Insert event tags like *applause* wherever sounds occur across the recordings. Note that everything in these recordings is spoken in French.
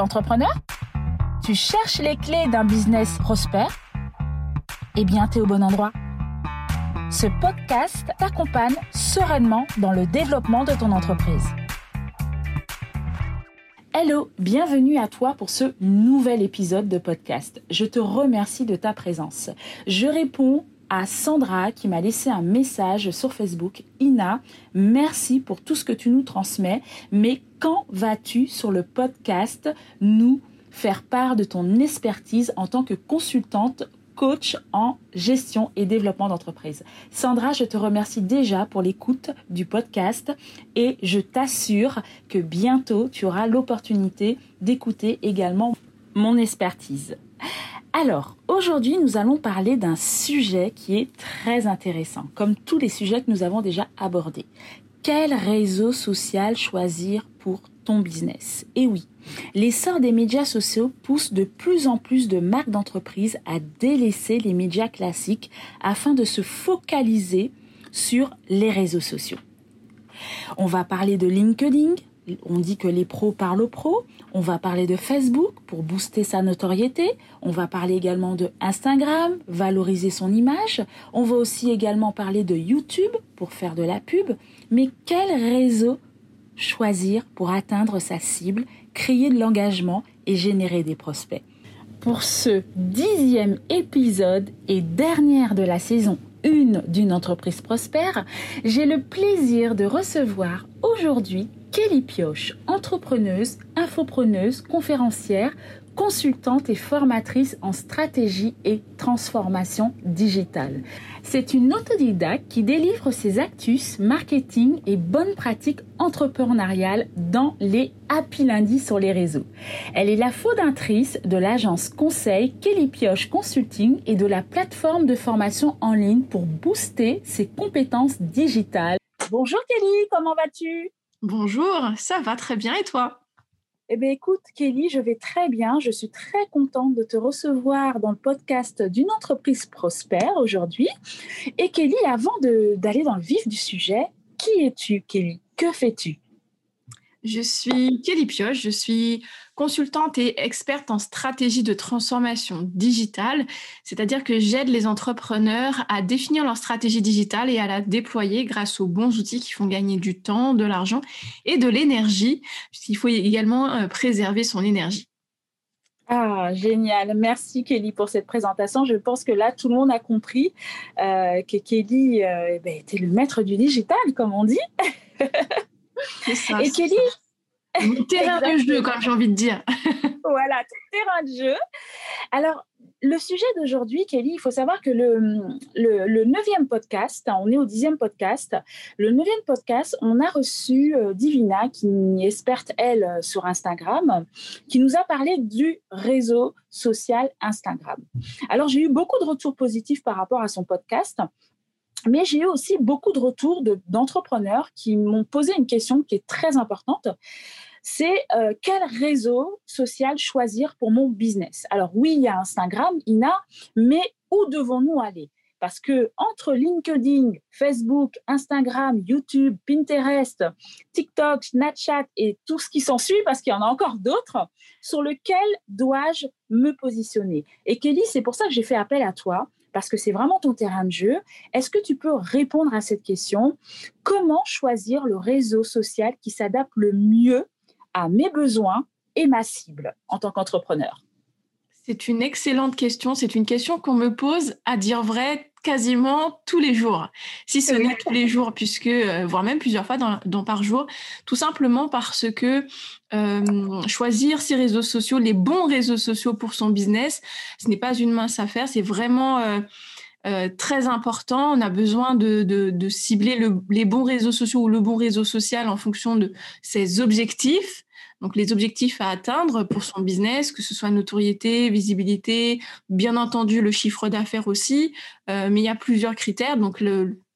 Entrepreneur? Tu cherches les clés d'un business prospère? Eh bien, tu es au bon endroit. Ce podcast t'accompagne sereinement dans le développement de ton entreprise. Hello, bienvenue à toi pour ce nouvel épisode de podcast. Je te remercie de ta présence. Je réponds Sandra qui m'a laissé un message sur Facebook. Ina, merci pour tout ce que tu nous transmets, mais quand vas-tu sur le podcast nous faire part de ton expertise en tant que consultante coach en gestion et développement d'entreprise? Sandra, je te remercie déjà pour l'écoute du podcast et je t'assure que bientôt tu auras l'opportunité d'écouter également mon expertise. Alors, aujourd'hui, nous allons parler d'un sujet qui est très intéressant, comme tous les sujets que nous avons déjà abordés. Quel réseau social choisir pour ton business? Et oui, l'essor des médias sociaux pousse de plus en plus de marques d'entreprise à délaisser les médias classiques afin de se focaliser sur les réseaux sociaux. On va parler de LinkedIn, on dit que les pros parlent aux pros. On va parler de Facebook pour booster sa notoriété. On va parler également de Instagram, valoriser son image. On va aussi également parler de YouTube pour faire de la pub. Mais quel réseau choisir pour atteindre sa cible, créer de l'engagement et générer des prospects? Pour ce dixième épisode et dernière de la saison 1 d'une entreprise prospère, j'ai le plaisir de recevoir aujourd'hui Kelly Pioche, entrepreneuse, infopreneuse, conférencière, consultante et formatrice en stratégie et transformation digitale. C'est une autodidacte qui délivre ses actus, marketing et bonnes pratiques entrepreneuriales dans les Happy Lundi sur les réseaux. Elle est la fondatrice de l'agence conseil Kelly Pioche Consulting et de la plateforme de formation en ligne pour booster ses compétences digitales. Bonjour Kelly, comment vas-tu? Bonjour, ça va très bien et toi? Eh bien, écoute, Kelly, je vais très bien. Je suis très contente de te recevoir dans le podcast d'une entreprise prospère aujourd'hui. Et Kelly, avant d'aller dans le vif du sujet, qui es-tu, Kelly? Que fais-tu? Je suis Kelly Pioche, je suis consultante et experte en stratégie de transformation digitale, c'est-à-dire que j'aide les entrepreneurs à définir leur stratégie digitale et à la déployer grâce aux bons outils qui font gagner du temps, de l'argent et de l'énergie, puisqu'il faut également euh, préserver son énergie. Ah, génial. Merci Kelly pour cette présentation. Je pense que là, tout le monde a compris euh, que Kelly euh, eh ben, était le maître du digital, comme on dit. Ça, et Kelly, *laughs* terrain de jeu, comme j'ai envie de dire. *laughs* voilà, terrain de jeu. Alors, le sujet d'aujourd'hui, Kelly, il faut savoir que le, le, neuvième podcast, on est au dixième podcast, le neuvième podcast, on a reçu euh, Divina, qui est experte, elle, sur Instagram, qui nous a parlé du réseau social Instagram. Alors, j'ai eu beaucoup de retours positifs par rapport à son podcast. Mais j'ai eu aussi beaucoup de retours d'entrepreneurs qui m'ont posé une question qui est très importante. C'est euh, quel réseau social choisir pour mon business? Alors oui, il y a Instagram, Ina, mais où devons-nous aller? Parce que entre LinkedIn, Facebook, Instagram, YouTube, Pinterest, TikTok, Snapchat et tout ce qui s'ensuit, parce qu'il y en a encore d'autres, sur lequel dois-je me positionner? Et Kelly, c'est pour ça que j'ai fait appel à toi parce que c'est vraiment ton terrain de jeu. Est-ce que tu peux répondre à cette question? Comment choisir le réseau social qui s'adapte le mieux à mes besoins et ma cible en tant qu'entrepreneur? C'est une excellente question. C'est une question qu'on me pose, à dire vrai, quasiment tous les jours, si ce n'est tous les jours, puisque, euh, voire même plusieurs fois dans, par jour, tout simplement parce que euh, choisir ces réseaux sociaux, les bons réseaux sociaux pour son business, ce n'est pas une mince affaire, c'est vraiment euh, très important. On a besoin de, cibler les bons réseaux sociaux ou le bon réseau social en fonction de ses objectifs donc les objectifs à atteindre pour son business, que ce soit notoriété, visibilité, bien entendu le chiffre d'affaires aussi, euh, mais il y a plusieurs critères. Donc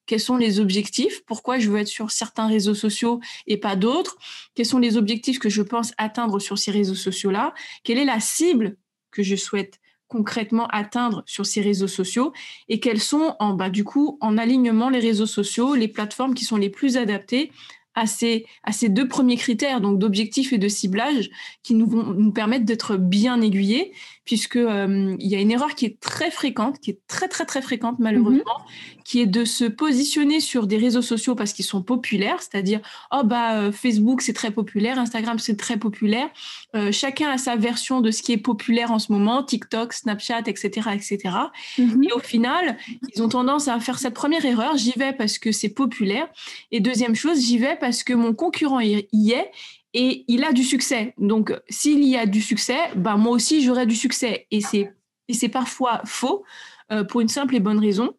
quels sont les objectifs? Pourquoi je veux être sur certains réseaux sociaux et pas d'autres? Quels sont les objectifs que je pense atteindre sur ces réseaux sociaux-là? Quelle est la cible que je souhaite concrètement atteindre sur ces réseaux sociaux? Et quels sont en bah, du coup en alignement les réseaux sociaux, les plateformes qui sont les plus adaptées à ces, deux premiers critères, donc d'objectif et de ciblage, qui nous vont nous permettre d'être bien aiguillés, puisque euh, il y a une erreur qui est très fréquente, qui est très très très fréquente malheureusement, mhm. qui est de se positionner sur des réseaux sociaux parce qu'ils sont populaires, c'est-à-dire oh bah euh, Facebook c'est très populaire, Instagram c'est très populaire, euh, chacun a sa version de ce qui est populaire en ce moment, TikTok, Snapchat, etc., etc. Mhm. Et au final, ils ont tendance à faire cette première erreur, j'y vais parce que c'est populaire, et deuxième chose, j'y vais parce que mon concurrent y est et il a du succès. Donc, s'il y a du succès, bah, moi aussi, j'aurai du succès. Et c'est, et c'est parfois faux euh, pour une simple et bonne raison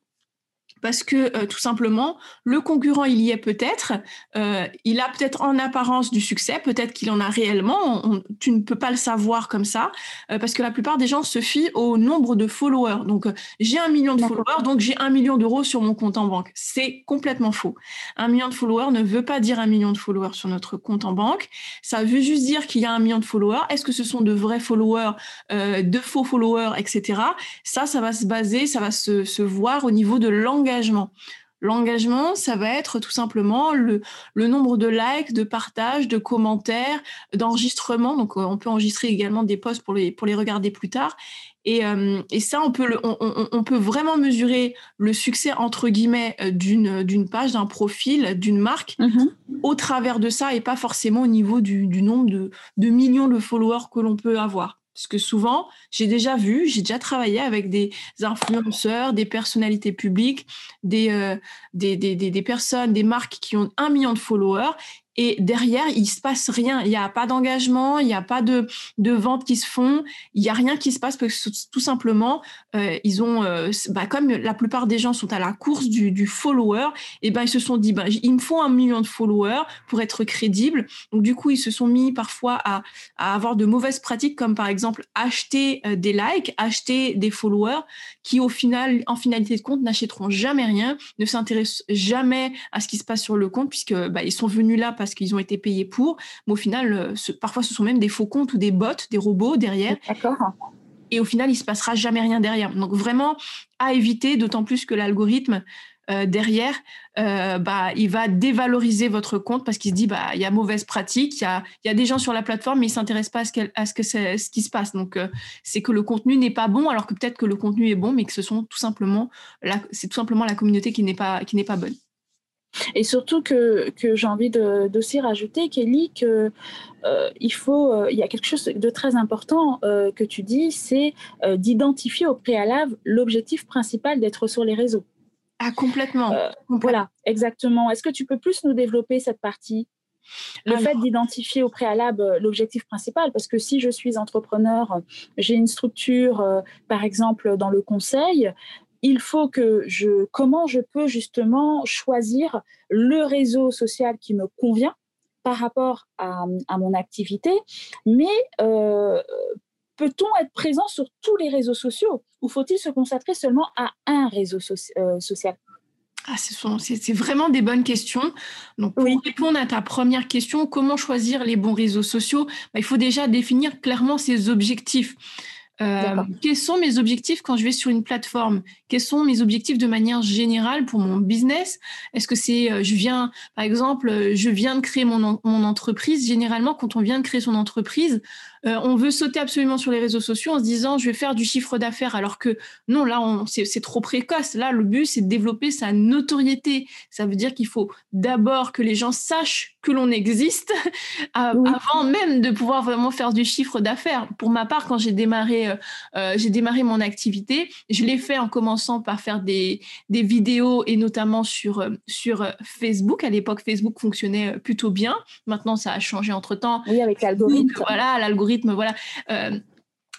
parce que euh, tout simplement, le concurrent, il y est peut-être, euh, il a peut-être en apparence du succès, peut-être qu'il en a réellement, tu ne peux pas le savoir comme ça, euh, parce que la plupart des gens se fient au nombre de followers. Donc, j'ai un million de followers, donc j'ai un million d'euros sur mon compte en banque. C'est complètement faux. Un million de followers ne veut pas dire un million de followers sur notre compte en banque. Ça veut juste dire qu'il y a un million de followers. Est-ce que ce sont de vrais followers, de faux followers, etc. Ça, ça va se baser, ça va se, se voir au niveau de l'engagement L'engagement, ça va être tout simplement le, nombre de likes, de partages, de commentaires, d'enregistrements. Donc, euh, on peut enregistrer également des posts pour les, pour les regarder plus tard. Et, euh, ça, on peut, on, peut vraiment mesurer le succès, entre guillemets, euh, d'une page, d'un profil, d'une marque, mm-hmm. au travers de ça et pas forcément au niveau du, nombre de, de millions de followers que l'on peut avoir. Parce que souvent, j'ai déjà vu, j'ai déjà travaillé avec des influenceurs, des personnalités publiques, des, euh, personnes, des marques qui ont un million de followers et derrière, il se passe rien. Il n'y a pas d'engagement, il n'y a pas de, de ventes qui se font, il n'y a rien qui se passe parce que tout simplement, euh, ils ont, euh, bah, comme la plupart des gens sont à la course du, du follower, et eh ben ils se sont dit, bah, il me faut un million de followers pour être crédible. Donc du coup, ils se sont mis parfois à, à avoir de mauvaises pratiques, comme par exemple acheter euh, des likes, acheter des followers, qui au final, en finalité de compte, n'achèteront jamais rien, ne s'intéressent jamais à ce qui se passe sur le compte, puisque bah, ils sont venus là parce parce qu'ils ont été payés pour, mais au final, euh, parfois ce sont même des faux comptes ou des bots, des robots derrière. D'accord. Et au final, il se passera jamais rien derrière. Donc vraiment à éviter, d'autant plus que l'algorithme euh, derrière, euh, bah, il va dévaloriser votre compte parce qu'il se dit bah il y a mauvaise pratique, il y a, y a, des gens sur la plateforme mais ils s'intéressent pas à ce, à ce que ce qui se passe. Donc c'est que le contenu n'est pas bon alors que peut-être que le contenu est bon mais que ce sont tout simplement c'est tout simplement la communauté qui n'est pas qui n'est pas bonne. Et surtout que, que j'ai envie d'aussi rajouter, Kelly, que euh, faut, euh, il y a quelque chose de très important euh, que tu dis, c'est d'identifier au préalable l'objectif principal d'être sur les réseaux. Ah, complètement. Voilà, exactement. Est-ce que tu peux plus nous développer cette partie? Le fait d'identifier au préalable l'objectif principal, parce que si je suis entrepreneur, j'ai une structure, par exemple dans le conseil, il faut que je, comment je peux justement choisir le réseau social qui me convient par rapport à, mon activité, mais euh, peut-on être présent sur tous les réseaux sociaux ou faut-il se concentrer seulement à un réseau euh, social? Ah, c'est vraiment des bonnes questions. Donc, pour répondre à ta première question, comment choisir les bons réseaux sociaux? Bah, Il faut déjà définir clairement ses objectifs. Euh, quels sont mes objectifs quand je vais sur une plateforme? Quels sont mes objectifs de manière générale pour mon business? Est-ce que c'est, euh, je viens, par exemple, euh, je viens de créer mon, mon entreprise. Généralement, quand on vient de créer son entreprise, euh, on veut sauter absolument sur les réseaux sociaux en se disant je vais faire du chiffre d'affaires alors que non là c'est trop précoce. Là le but c'est de développer sa notoriété. Ça veut dire qu'il faut d'abord que les gens sachent que l'on existe *laughs* avant même de pouvoir vraiment faire du chiffre d'affaires. Pour ma part quand j'ai démarré euh, euh, j'ai démarré mon activité je l'ai fait en commençant par faire des, des vidéos et notamment sur sur Facebook. À l'époque Facebook fonctionnait plutôt bien. Maintenant ça a changé entre temps oui avec l'algorithme. Voilà l'algorithme voilà. Euh,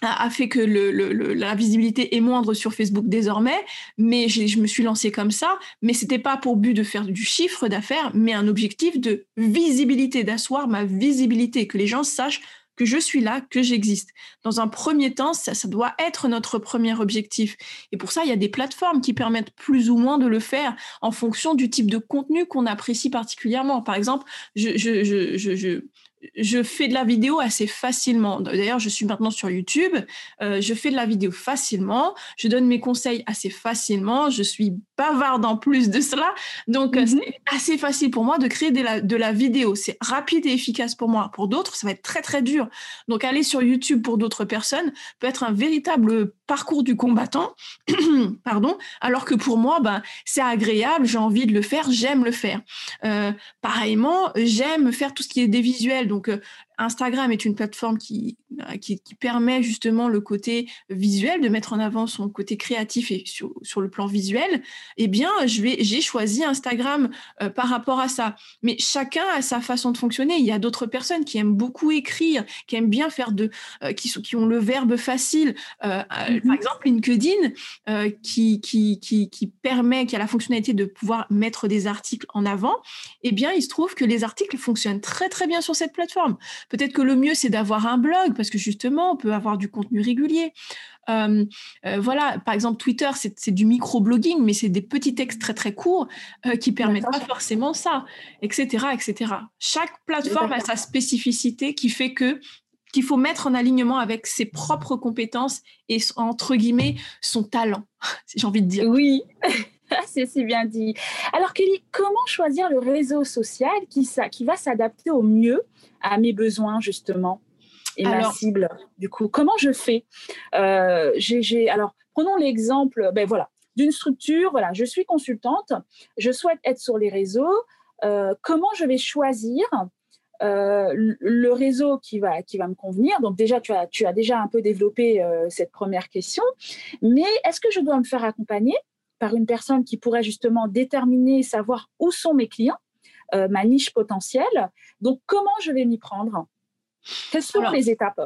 a fait que la visibilité est moindre sur Facebook désormais, mais je me suis lancée comme ça, mais c'était pas pour but de faire du chiffre d'affaires, mais un objectif de visibilité, d'asseoir ma visibilité, que les gens sachent que je suis là, que j'existe. Dans un premier temps, ça, doit être notre premier objectif. Et pour ça, il y a des plateformes qui permettent plus ou moins de le faire en fonction du type de contenu qu'on apprécie particulièrement. Par exemple, je, je, je je fais de la vidéo assez facilement. D'ailleurs, je suis maintenant sur YouTube. Euh, je fais de la vidéo facilement. Je donne mes conseils assez facilement. Je suis bavarde en plus de cela. Donc, euh, mhm. c'est assez facile pour moi de créer de la, de la vidéo. C'est rapide et efficace pour moi. Pour d'autres, ça va être très, très dur. Donc, aller sur YouTube pour d'autres personnes peut être un véritable parcours du combattant. *clears throat* Pardon. Alors que pour moi, ben, c'est agréable, j'ai envie de le faire, j'aime le faire. Euh, pareillement, j'aime faire tout ce qui est des visuels. Donc, euh, Instagram est une plateforme qui, euh, qui, permet justement le côté visuel, de mettre en avant son côté créatif et sur, sur le plan visuel, eh bien, j'ai choisi Instagram euh, par rapport à ça. Mais chacun a sa façon de fonctionner. Il y a d'autres personnes qui aiment beaucoup écrire, qui aiment bien faire de, euh, qui, qui ont le verbe facile. Par mm-hmm. exemple, LinkedIn, qui, qui, qui, qui permet, qui a la fonctionnalité de pouvoir mettre des articles en avant, eh bien, il se trouve que les articles fonctionnent très, très bien sur cette plateforme. Peut-être que le mieux, c'est d'avoir un blog, parce que justement, on peut avoir du contenu régulier. Euh, euh, voilà, par exemple, Twitter, c'est du micro-blogging, mais c'est des petits textes très très courts euh, qui permettent pas forcément ça, etc., etc. Chaque plateforme a sa spécificité qui fait que qu'il faut mettre en alignement avec ses propres compétences et entre guillemets son talent, *laughs* j'ai envie de dire. Oui. C'est bien dit. Alors Kelly, comment choisir le réseau social qui, qui va s'adapter au mieux à mes besoins justement et ma cible. Du coup, comment je fais? Euh, Alors, prenons l'exemple, ben voilà, d'une structure. Voilà, je suis consultante, je souhaite être sur les réseaux. Euh, comment je vais choisir euh, le réseau qui va, qui va me convenir? Donc déjà, tu as, tu as déjà un peu développé cette première question, mais est-ce que je dois me faire accompagner par une personne qui pourrait justement déterminer, savoir où sont mes clients euh, ma niche potentielle. Donc, comment je vais m'y prendre? Quelles sont les étapes?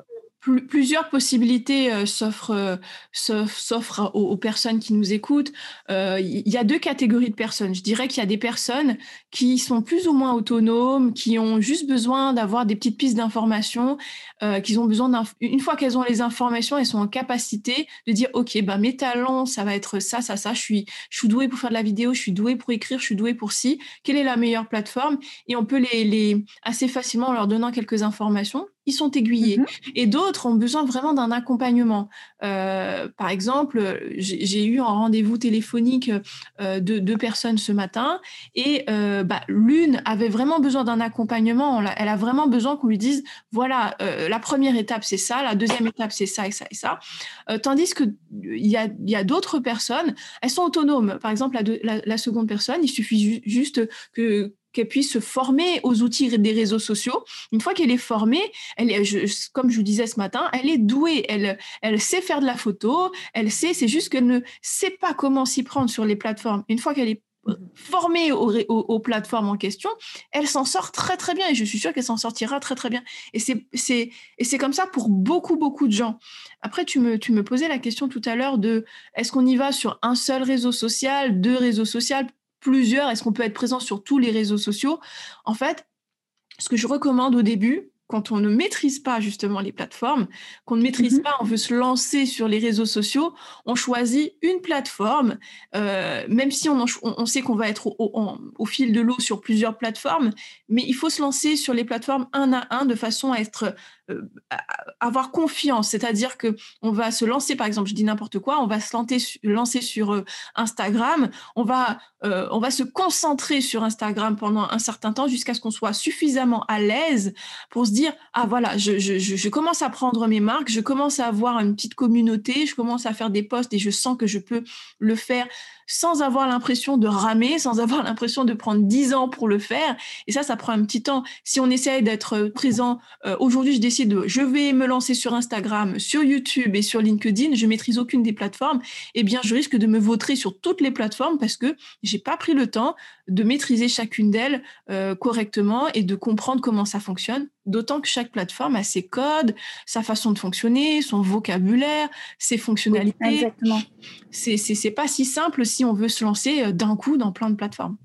Plusieurs possibilités euh, s'offrent, euh, aux, personnes qui nous écoutent. Euh, il y a deux catégories de personnes. Je dirais qu'il y a des personnes qui sont plus ou moins autonomes, qui ont juste besoin d'avoir des petites pistes d'informations, qui ont besoin une fois qu'elles ont les informations, elles sont en capacité de dire ok, bah mes talents, ça va être ça, ça, ça. Je suis, je suis douée pour faire de la vidéo, je suis douée pour écrire, je suis douée pour ci. Quelle est la meilleure plateforme? Et on peut les, les assez facilement en leur donnant quelques informations ils sont aiguillés. Mhm. Et d'autres ont besoin vraiment d'un accompagnement. Euh, par exemple, j'ai eu un rendez-vous téléphonique euh, de deux personnes ce matin et euh, bah, l'une avait vraiment besoin d'un accompagnement. Elle a vraiment besoin qu'on lui dise, voilà, la première étape c'est ça, la deuxième étape c'est ça et ça et ça. tandis que il y a, y a d'autres personnes, elles sont autonomes. Par exemple, la, la seconde personne, il suffit juste que qu'elle puisse se former aux outils des réseaux sociaux. Une fois qu'elle est formée, elle est, comme je vous disais ce matin, elle est douée, elle, elle sait faire de la photo, elle sait, c'est juste qu'elle ne sait pas comment s'y prendre sur les plateformes. Une fois qu'elle est formée aux, plateformes en question, elle s'en sort très très bien et je suis sûre qu'elle s'en sortira très très bien. Et c'est et c'est comme ça pour beaucoup beaucoup de gens. Après, tu me tu me posais la question tout à l'heure de est-ce qu'on y va sur un seul réseau social, deux réseaux sociaux? Plusieurs Est-ce qu'on peut être présent sur tous les réseaux sociaux? En fait, ce que je recommande au début, quand on ne maîtrise pas justement les plateformes, qu'on ne maîtrise mhm. pas, on veut se lancer sur les réseaux sociaux, on choisit une plateforme, euh, même si on, on sait qu'on va être au, au, fil de l'eau sur plusieurs plateformes, mais il faut se lancer sur les plateformes un à un de façon à être avoir confiance, c'est-à-dire que on va se lancer, par exemple, je dis n'importe quoi, on va se lancer, sur euh, Instagram, on va, euh, on va se concentrer sur Instagram pendant un certain temps jusqu'à ce qu'on soit suffisamment à l'aise pour se dire ah voilà, je, je, commence à prendre mes marques, je commence à avoir une petite communauté, je commence à faire des posts et je sens que je peux le faire sans avoir l'impression de ramer, sans avoir l'impression de prendre dix ans pour le faire. Et ça, ça prend un petit temps. Si on essaye d'être présent, euh, aujourd'hui, je décide, de, je vais me lancer sur Instagram, sur YouTube et sur LinkedIn, je maîtrise aucune des plateformes, eh bien, je risque de me vautrer sur toutes les plateformes parce que j'ai pas pris le temps de maîtriser chacune d'elles euh, correctement et de comprendre comment ça fonctionne. D'autant que chaque plateforme a ses codes, sa façon de fonctionner, son vocabulaire, ses fonctionnalités. Oui, exactement. C'est pas si simple si on veut se lancer euh, d'un coup dans plein de plateformes.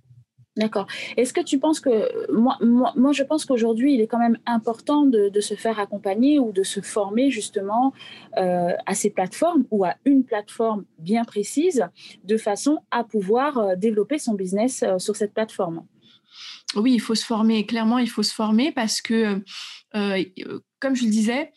D'accord. Est-ce que tu penses que moi, moi, je pense qu'aujourd'hui, il est quand même important de, se faire accompagner ou de se former justement euh, à ces plateformes ou à une plateforme bien précise de façon à pouvoir euh, développer son business euh, sur cette plateforme? Oui, il faut se former. Clairement, il faut se former parce que, comme je le disais,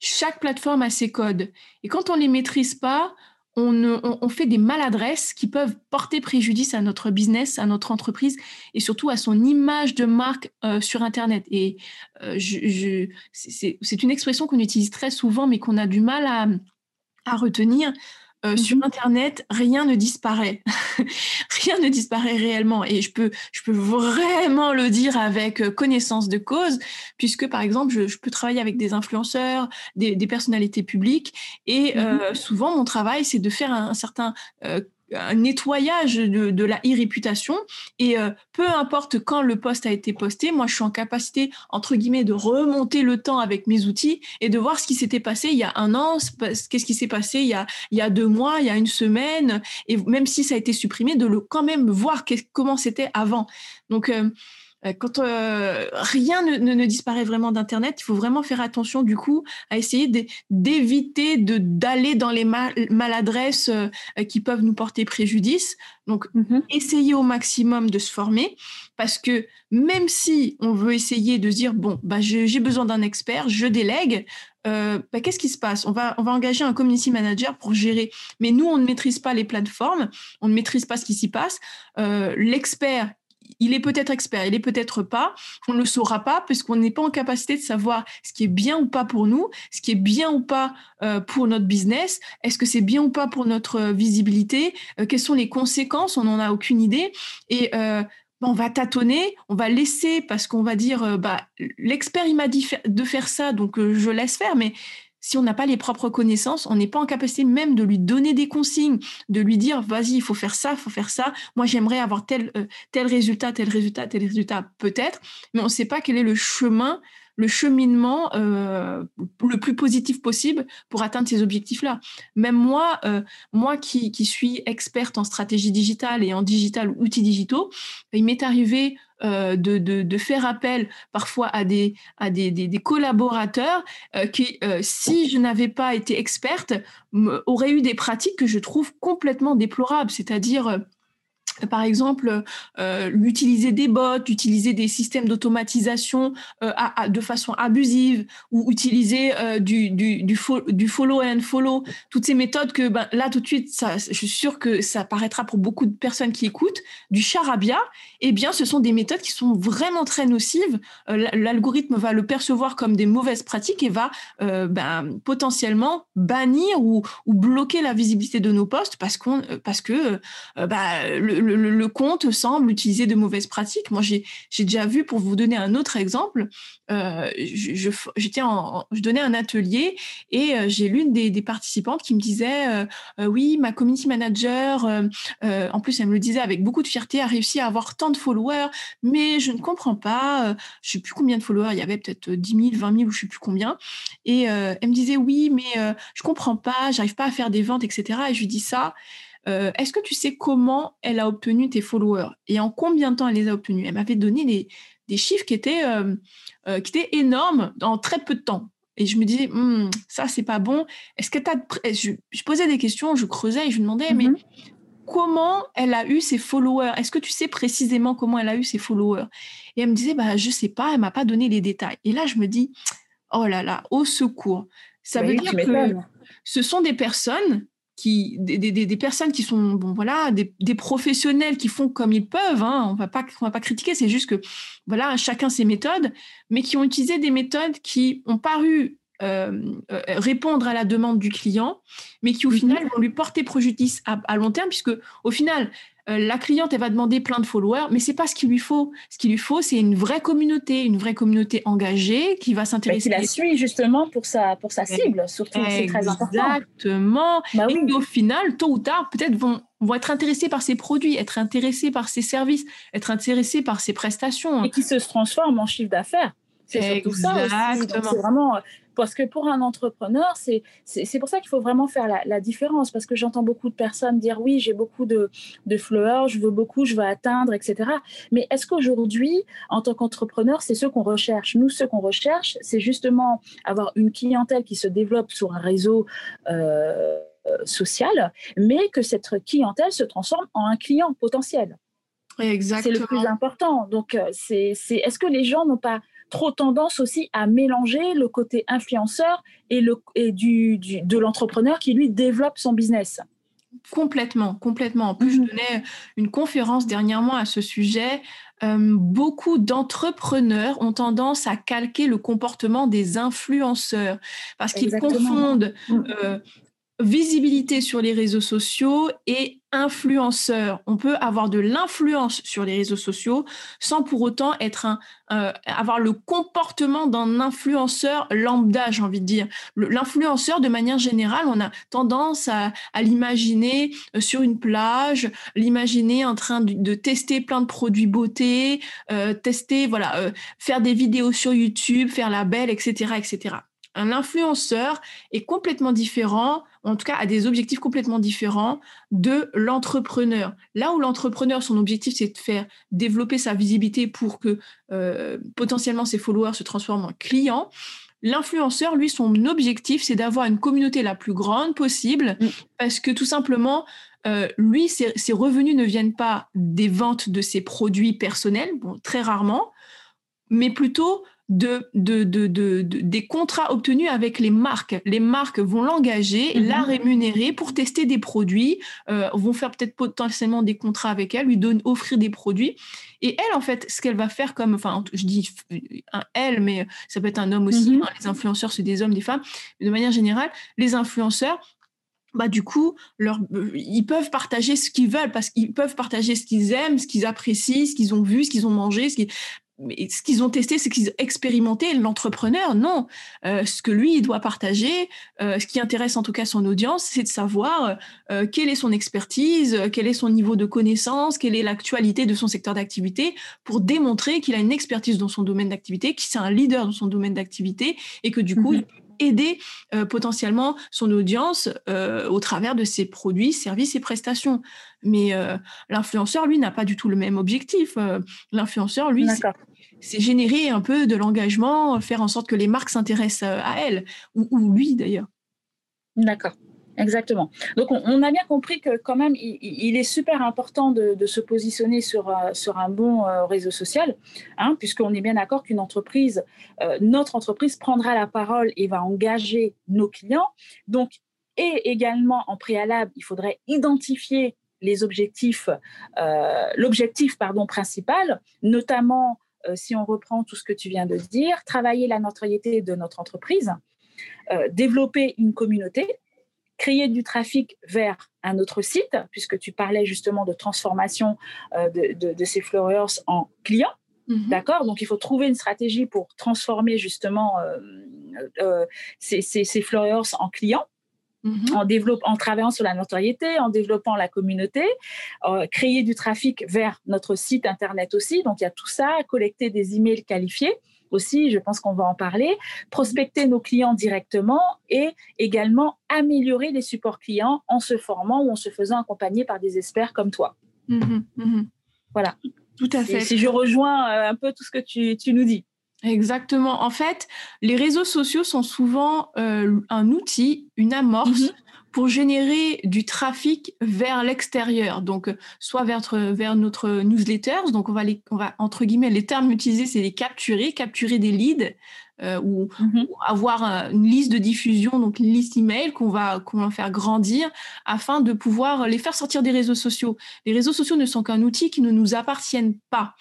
chaque plateforme a ses codes. Et quand on ne les maîtrise pas, on, fait des maladresses qui peuvent porter préjudice à notre business, à notre entreprise et surtout à son image de marque euh, sur Internet. Et euh, c'est une expression qu'on utilise très souvent, mais qu'on a du mal à, à retenir. Euh, sur mhm. Internet, rien ne disparaît. *laughs* rien ne disparaît réellement. Et je peux, je peux vraiment le dire avec euh, connaissance de cause, puisque par exemple, je, peux travailler avec des influenceurs, des, personnalités publiques, et mhm. euh, souvent mon travail, c'est de faire un, certain un nettoyage de, la e-réputation et euh, peu importe quand le poste a été posté, moi je suis en capacité entre guillemets de remonter le temps avec mes outils et de voir ce qui s'était passé il y a un an, qu'est-ce qui s'est passé il y, a, il y a deux mois, il y a une semaine et même si ça a été supprimé, de le quand même voir comment c'était avant. Donc euh, quand euh, rien ne, disparaît vraiment d'Internet, il faut vraiment faire attention du coup à essayer d'éviter de d'aller dans les maladresses euh, qui peuvent nous porter préjudice. Donc, mm-hmm. essayer au maximum de se former parce que même si on veut essayer de dire bon, bah, j'ai besoin d'un expert, je délègue. Bah, qu'est-ce qui se passe? On va, on va engager un community manager pour gérer. Mais nous, on ne maîtrise pas les plateformes, on ne maîtrise pas ce qui s'y passe. L'expert, il est peut-être expert, il est peut-être pas. On ne le saura pas puisqu'on n'est pas en capacité de savoir ce qui est bien ou pas pour nous, ce qui est bien ou pas euh, pour notre business. Est-ce que c'est bien ou pas pour notre euh, visibilité euh, Quelles sont les conséquences On n'en a aucune idée. Et on va tâtonner, on va laisser parce qu'on va dire, bah, l'expert m'a dit de faire ça, donc je laisse faire. Mais si on n'a pas les propres connaissances, on n'est pas en capacité même de lui donner des consignes, de lui dire vas-y, il faut faire ça, il faut faire ça. Moi, j'aimerais avoir tel, euh, tel résultat, tel résultat, tel résultat, peut-être, mais on ne sait pas quel est le chemin, le cheminement euh, le plus positif possible pour atteindre ces objectifs-là. Même moi, euh, moi qui, qui, suis experte en stratégie digitale et en digital outils digitaux, il m'est arrivé euh, de, de, faire appel parfois à des, à des, des, collaborateurs euh, qui, euh, si je n'avais pas été experte, auraient eu des pratiques que je trouve complètement déplorables, c'est-à-dire par exemple, euh, l'utiliser des bots, utiliser des systèmes d'automatisation euh, de façon abusive ou utiliser euh, du, du, du, follow and follow, toutes ces méthodes que ben, là tout de suite, je suis sûre que ça paraîtra pour beaucoup de personnes qui écoutent, du charabia, eh bien ce sont des méthodes qui sont vraiment très nocives. L'algorithme va le percevoir comme des mauvaises pratiques et va ben, potentiellement bannir ou, ou, bloquer la visibilité de nos postes parce, qu'on parce que ben, le le, compte semble utiliser de mauvaises pratiques. Moi, j'ai déjà vu, pour vous donner un autre exemple, euh, je, donnais un atelier et euh, j'ai l'une des, participantes qui me disait euh, oui, ma community manager, en plus, elle me le disait avec beaucoup de fierté, a réussi à avoir tant de followers, mais je ne comprends pas, je sais plus combien de followers, il y avait peut-être 10 000, 20 000 ou je sais plus combien. Et elle me disait oui, mais je comprends pas, j'arrive pas à faire des ventes, etc. Et je lui dis ça. Euh, est-ce que tu sais comment elle a obtenu tes followers et en combien de temps elle les a obtenus? Elle m'avait donné des, chiffres qui étaient, euh, euh, qui étaient énormes en très peu de temps. Et je me disais, «Hmm, ça, c'est pas bon. Est-ce que je, je, posais des questions, je creusais et je demandais, mais mm-hmm. comment elle a eu ses followers? Est-ce que tu sais précisément comment elle a eu ses followers? Et elle me disait, bah, je sais pas, elle m'a pas donné les détails. Et là, je me dis, oh là là, au secours. Ça veut dire que ce sont des personnes qui, des, des, des, personnes qui sont bon voilà des, des, professionnels qui font comme ils peuvent hein, on va pas on va pas critiquer c'est juste que voilà chacun ses méthodes mais qui ont utilisé des méthodes qui ont paru euh, euh, répondre à la demande du client mais qui au mhm. final vont lui porter préjudice à, à long terme puisque au final euh, la cliente, elle va demander plein de followers, mais c'est pas ce qu'il lui faut. Ce qu'il lui faut, c'est une vraie communauté, une vraie communauté engagée qui va s'intéresser. Qui la suit justement pour sa, pour sa cible, surtout, c'est très important. Exactement. Bah et au final, tôt ou tard, peut-être vont, vont être intéressés par ses produits, être intéressés par ses services, être intéressés par ses prestations. Et qui se transforment en chiffre d'affaires. C'est surtout ça C'est vraiment parce que pour un entrepreneur, c'est pour ça qu'il faut vraiment faire la, différence. Parce que j'entends beaucoup de personnes dire oui, j'ai beaucoup de, de followers, je veux beaucoup, je veux atteindre, etc. Mais est-ce qu'aujourd'hui, en tant qu'entrepreneur, c'est ce qu'on recherche? Nous, ce qu'on recherche, c'est justement avoir une clientèle qui se développe sur un réseau. Euh, social, mais que cette clientèle se transforme en un client potentiel. Exactement. C'est le plus important. Donc, euh, c'est, est-ce que les gens n'ont pas trop tendance aussi à mélanger le côté influenceur et, le, et du, de l'entrepreneur qui, lui, développe son business. Complètement, complètement. En plus, je donnais une conférence dernièrement à ce sujet. beaucoup d'entrepreneurs ont tendance à calquer le comportement des influenceurs parce qu'ils confondent mmh. euh, visibilité sur les réseaux sociaux et influenceur. On peut avoir de l'influence sur les réseaux sociaux sans pour autant être un, euh, avoir le comportement d'un influenceur lambda, j'ai envie de dire. L'influenceur, de manière générale, on a tendance à, l'imaginer euh, sur une plage, l'imaginer en train de, tester plein de produits beauté, euh, tester, voilà, faire des vidéos sur YouTube, faire la belle, etc., etc. Un influenceur est complètement différent, en tout cas a des objectifs complètement différents de l'entrepreneur. Là où l'entrepreneur, son objectif, c'est de faire développer sa visibilité pour que euh, potentiellement ses followers se transforment en clients, L'influenceur, lui, son objectif, c'est d'avoir une communauté la plus grande possible mm. parce que tout simplement, euh, lui, ses, ses, revenus ne viennent pas des ventes de ses produits personnels, bon, très rarement, mais plutôt de, de, de, des contrats obtenus avec les marques. Les marques vont l'engager, mhm. la rémunérer pour tester des produits, euh, vont faire peut-être potentiellement des contrats avec elle, lui donner, offrir des produits. Et elle, en fait, ce qu'elle va faire comme, enfin, je dis un elle, mais ça peut être un homme aussi. Mhm. Hein, les influenceurs, c'est des hommes, des femmes. Mais de manière générale, les influenceurs, bah du coup, leur, ils peuvent partager ce qu'ils veulent parce qu'ils peuvent partager ce qu'ils aiment, ce qu'ils apprécient, ce qu'ils ont vu, ce qu'ils ont mangé, ce mais ce qu'ils ont testé, c'est qu'ils ont expérimenté. L'entrepreneur, non. Euh, ce que lui, il doit partager, euh, ce qui intéresse en tout cas son audience, c'est de savoir euh, quelle est son expertise, quel est son niveau de connaissance, quelle est l'actualité de son secteur d'activité, pour démontrer qu'il a une expertise dans son domaine d'activité, qu'il est un leader dans son domaine d'activité, et que du coup, mhm. il peut aider potentiellement son audience au travers de ses produits, services et prestations. Mais l'influenceur, lui, n'a pas du tout le même objectif. L'influenceur, lui, c'est générer un peu de l'engagement, faire en sorte que les marques s'intéressent euh, à elle, ou, lui d'ailleurs. D'accord. Exactement. Donc, on, a bien compris que quand même, il, est super important de, se positionner sur, euh, un bon euh, réseau social, hein, puisqu'on est bien d'accord qu'une entreprise, notre entreprise prendra la parole et va engager nos clients. Donc, et également en préalable, il faudrait identifier les objectifs, l'objectif principal, notamment euh, si on reprend tout ce que tu viens de dire, travailler la notoriété de notre entreprise, euh, développer une communauté, créer du trafic vers un autre site, puisque tu parlais justement de transformation euh, de, ces flowers en clients. Mhm. D'accord? Donc, il faut trouver une stratégie pour transformer justement ces, ces, ces flowers en clients. Mhm. en, en travaillant sur la notoriété, en développant la communauté, euh, créer du trafic vers notre site internet aussi. Donc il y a tout ça, collecter des emails qualifiés aussi, je pense qu'on va en parler, prospecter nos clients directement et également améliorer les supports clients en se formant ou en se faisant accompagner par des experts comme toi. Mhm, mhm. Voilà. Tout à fait. Si je rejoins euh, un peu tout ce que tu nous dis. Exactement. En fait, les réseaux sociaux sont souvent euh, un outil, une amorce mhm. Pour générer du trafic vers l'extérieur. Donc, soit vers, vers notre newsletters. Donc, on va, les, on va, entre guillemets, les termes utilisés, c'est les capturer, capturer des leads euh, ou, mhm. avoir une liste de diffusion, donc une liste email qu'on va, qu'on va faire grandir afin de pouvoir les faire sortir des réseaux sociaux. Les réseaux sociaux ne sont qu'un outil qui ne nous appartiennent pas.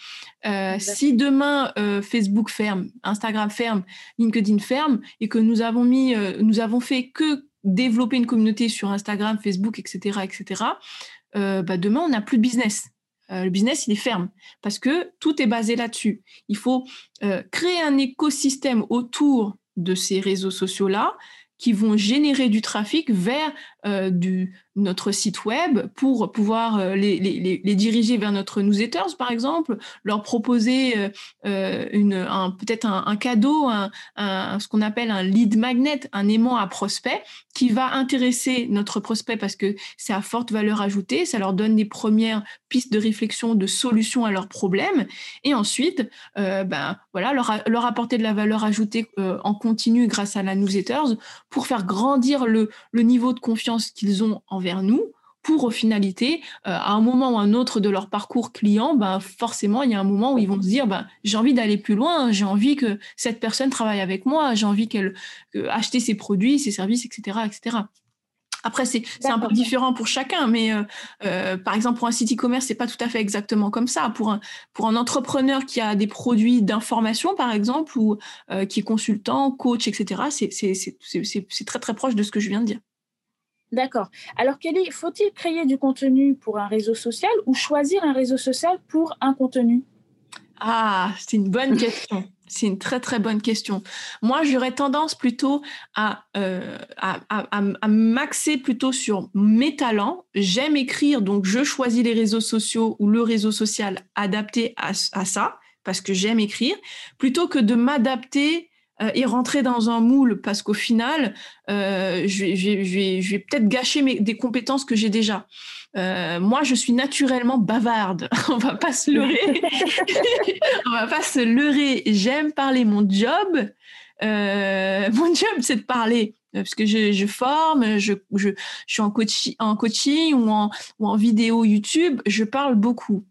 Euh, si demain euh, Facebook ferme, Instagram ferme, LinkedIn ferme et que nous avons mis, nous avons fait que développer une communauté sur Instagram, Facebook, etc., etc., bah demain on n'a plus de business. Euh, le business, il est ferme parce que tout est basé là-dessus. Il faut euh, créer un écosystème autour de ces réseaux sociaux-là qui vont générer du trafic vers euh, du, notre site web pour pouvoir euh, les, les, les, diriger vers notre newsletters, par exemple, leur proposer euh, euh une, un, peut-être un, cadeau, un, ce qu'on appelle un lead magnet, un aimant à prospect, qui va intéresser notre prospect parce que c'est à forte valeur ajoutée, ça leur donne des premières pistes de réflexion, de solutions à leurs problèmes, et ensuite, ben voilà, leur, leur apporter de la valeur ajoutée en continu grâce à la newsletters pour faire grandir le, le niveau de confiance qu'ils ont envers nous pour au finalité, euh, à un moment ou un autre de leur parcours client, ben, forcément, il y a un moment où ils vont se dire, ben, j'ai envie d'aller plus loin, j'ai envie que cette personne travaille avec moi, j'ai envie qu'elle acheter ses produits, ses services, etc., etc. Après, c'est un peu différent pour chacun, mais euh, euh, par exemple, pour un site e-commerce, c'est pas tout à fait exactement comme ça. Pour un, pour un entrepreneur qui a des produits d'information, par exemple, ou euh, qui est consultant, coach, etc., c'est très, très proche de ce que je viens de dire. D'accord. Alors, Kelly, faut-il créer du contenu pour un réseau social ou choisir un réseau social pour un contenu? Ah, c'est une bonne *laughs* question. C'est une très très bonne question. Moi, j'aurais tendance plutôt à, euh, à, à, m'axer plutôt sur mes talents. J'aime écrire, donc je choisis les réseaux sociaux ou le réseau social adapté à, ça, parce que j'aime écrire, plutôt que de m'adapter euh, et rentrer dans un moule, parce qu'au final, euh, je vais, je vais peut-être gâcher mes, des compétences que j'ai déjà. Euh, moi, je suis naturellement bavarde. *laughs* On va pas se leurrer. *laughs* On va pas se leurrer. J'aime parler. Mon job, mon job, c'est de parler parce que je, je forme, je, je, je, suis en, coaching, en coaching ou en, ou en vidéo YouTube, je parle beaucoup.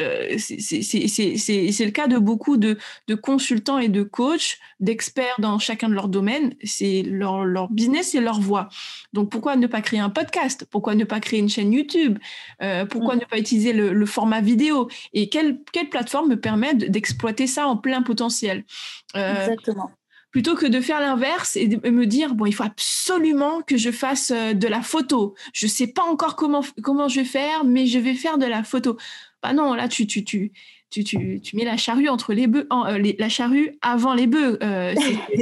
Euh, c'est le cas de beaucoup de, consultants et de coachs, d'experts dans chacun de leurs domaines. C'est leur, leur, business et leur voix. Donc pourquoi ne pas créer un podcast? Pourquoi ne pas créer une chaîne YouTube? Euh, Pourquoi mm. ne pas utiliser le, format vidéo? Et quelle, quelle plateforme me permet d'exploiter ça en plein potentiel? Euh, Exactement. plutôt que de faire l'inverse et de me dire bon il faut absolument que je fasse de la photo. Je sais pas encore comment comment je vais faire mais je vais faire de la photo bah non, là, tu, tu, tu, tu, tu, mets la charrue entre les bœufs, euh, la charrue avant les bœufs. Euh,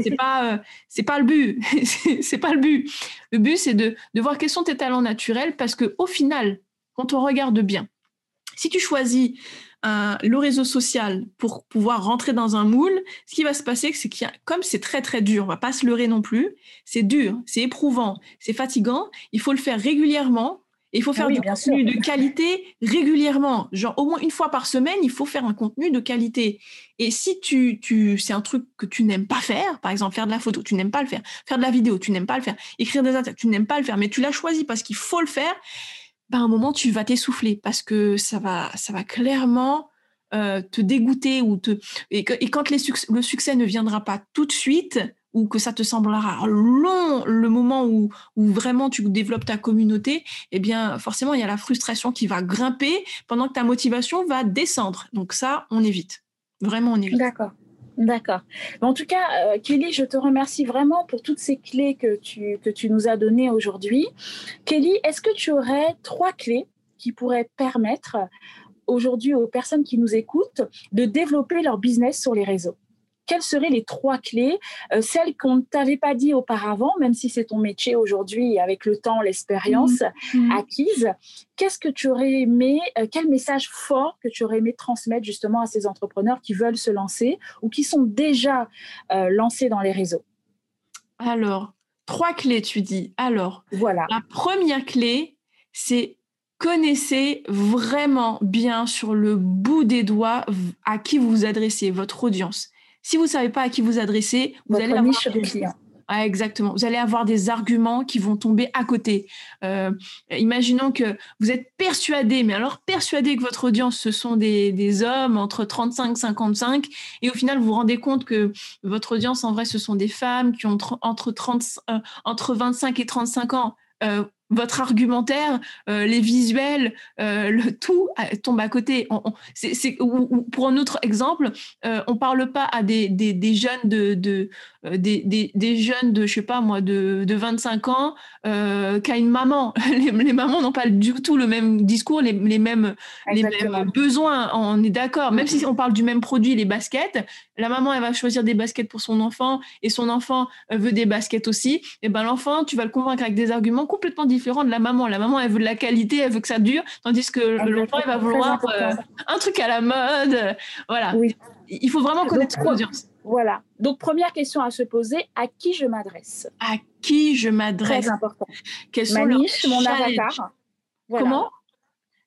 c'est *laughs* pas, euh, c'est pas le but. *laughs* c'est pas le but. Le but, c'est de, de voir quels sont tes talents naturels parce que au final, quand on regarde bien, si tu choisis le réseau social pour pouvoir rentrer dans un moule, ce qui va se passer, c'est qu'il comme c'est très très dur, on va pas se leurrer non plus, c'est dur, c'est éprouvant, c'est fatigant, il faut le faire régulièrement il faut ah faire du contenu de qualité régulièrement. Genre, au moins une fois par semaine, il faut faire un contenu de qualité. Et si tu, tu, c'est un truc que tu n'aimes pas faire, par exemple, faire de la photo, tu n'aimes pas le faire. Faire de la vidéo, tu n'aimes pas le faire. Écrire des articles, tu n'aimes pas le faire, mais tu l'as choisi parce qu'il faut le faire. Ben, à un moment, tu vas t'essouffler parce que ça va, ça va clairement euh, te dégoûter ou te, et, et quand les le succès ne viendra pas tout de suite, ou que ça te semblera long le moment où, où vraiment tu développes ta communauté, eh bien forcément il y a la frustration qui va grimper pendant que ta motivation va descendre. Donc ça, on évite. Vraiment, on évite. D'accord. D'accord. En tout cas, euh, Kelly, je te remercie vraiment pour toutes ces clés que tu, que tu nous as données aujourd'hui. Kelly, est-ce que tu aurais trois clés qui pourraient permettre aujourd'hui aux personnes qui nous écoutent de développer leur business sur les réseaux? Quelles seraient les trois clés, euh, celles qu'on ne t'avait pas dit auparavant, même si c'est ton métier aujourd'hui avec le temps, l'expérience mmh. Mmh. acquise Qu'est-ce que tu aurais aimé, euh, quel message fort que tu aurais aimé transmettre justement à ces entrepreneurs qui veulent se lancer ou qui sont déjà euh, lancés dans les réseaux? Alors, trois clés, tu dis. Alors, voilà. La première clé, c'est connaissez vraiment bien sur le bout des doigts à qui vous vous adressez, votre audience. Si vous ne savez pas à qui vous adresser, vous allez avoir ah, exactement. Vous allez avoir des arguments qui vont tomber à côté. Euh, imaginons que vous êtes persuadé, mais alors persuadé que votre audience, ce sont des, hommes entre 35 et 55, et au final, vous vous rendez compte que votre audience, en vrai, ce sont des femmes qui ont entre, 30, euh, entre 25 et 35 ans. Euh, votre argumentaire, euh, les visuels, euh, le tout euh, tombe à côté. pour un autre exemple, on parle pas à des, jeunes de des, des, jeunes de je sais pas moi de, de 25 ans qu'à une maman. *laughs* Les, mamans n'ont pas du tout le même discours, les, les mêmes les mêmes besoins. On est d'accord. Même si on parle du même produit, les baskets, la maman elle va choisir des baskets pour son enfant et son enfant veut des baskets aussi. Et ben l'enfant, tu vas le convaincre avec des arguments complètement différents de la maman. La maman, elle veut de la qualité, elle veut que ça dure, tandis que l'enfant, il va vouloir euh, un truc à la mode. Voilà. Oui. Il faut vraiment connaître l'audience. Voilà. Donc, première question à se poser, à qui je m'adresse? À qui je m'adresse? Très important. Quels sont Ma niche, mon avatar. Comment?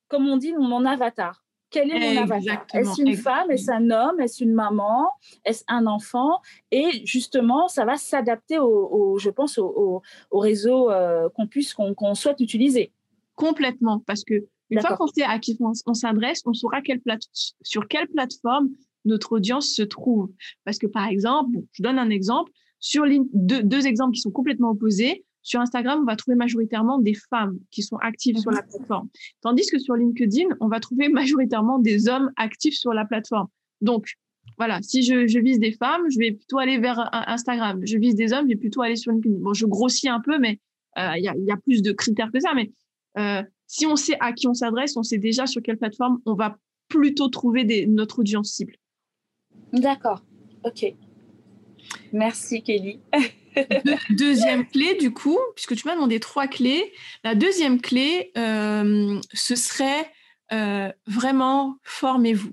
Comme on dit, mon avatar. Quel est mon avatar? Est-ce une femme? Est-ce un homme? Est-ce une maman? Est-ce un enfant? Et justement, ça va s'adapter, au, je pense, au, réseau euh, qu'on puisse, qu'on souhaite utiliser. Complètement, parce que une fois qu'on sait à qui on, s'adresse, on saura quelle sur quelle plateforme notre audience se trouve. Parce que par exemple, je donne un exemple sur deux, deux exemples qui sont complètement opposés sur Instagram, on va trouver majoritairement des femmes qui sont actives sur la mhm. plateforme. Tandis que sur LinkedIn, on va trouver majoritairement des hommes actifs sur la plateforme. Donc, voilà, si je, vise des femmes, je vais plutôt aller vers Instagram. Je vise des hommes, je vais plutôt aller sur LinkedIn. Bon, je grossis un peu, mais euh, il y, a, plus de critères que ça. Mais euh, si on sait à qui on s'adresse, on sait déjà sur quelle plateforme on va plutôt trouver des, notre audience cible. D'accord, ok. Merci Kelly. deuxième *laughs* clé, du coup, puisque tu m'as demandé trois clés, la deuxième clé, euh, ce serait euh, vraiment formez-vous.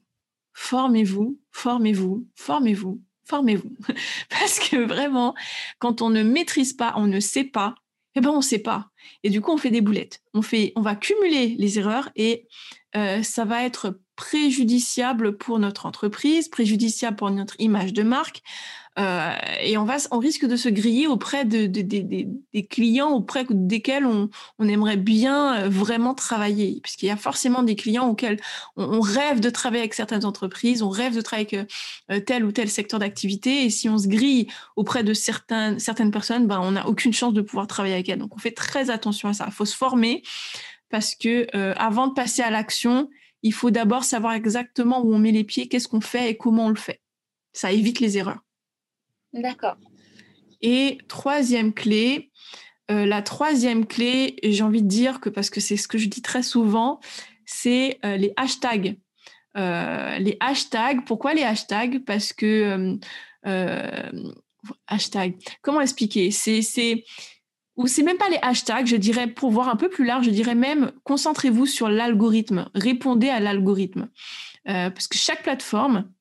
Formez-vous, formez-vous, formez-vous, formez-vous. *laughs* Parce que vraiment, quand on ne maîtrise pas, on ne sait pas, eh ben on ne sait pas. Et du coup, on fait des boulettes. On, fait, on va cumuler les erreurs et euh, ça va être préjudiciable pour notre entreprise, préjudiciable pour notre image de marque. Euh, et on, va, on risque de se griller auprès de, des clients auprès desquels on, on, aimerait bien euh, vraiment travailler. Puisqu'il y a forcément des clients auxquels on, rêve de travailler avec certaines entreprises, on rêve de travailler avec euh, tel ou tel secteur d'activité. Et si on se grille auprès de certaines personnes, ben, on n'a aucune chance de pouvoir travailler avec elles. Donc on fait très attention à ça. Il faut se former parce que avant de passer à l'action, il faut d'abord savoir exactement où on met les pieds, qu'est-ce qu'on fait et comment on le fait. Ça évite les erreurs. D'accord. Et troisième clé, euh, la troisième clé, j'ai envie de dire que parce que c'est ce que je dis très souvent, c'est euh, les hashtags. Euh, les hashtags, pourquoi les hashtags? Parce que hashtag, comment expliquer? C'est ou c'est même pas les hashtags, je dirais, pour voir un peu plus large, je dirais même, concentrez-vous sur l'algorithme, répondez à l'algorithme. Euh, parce que chaque plateforme,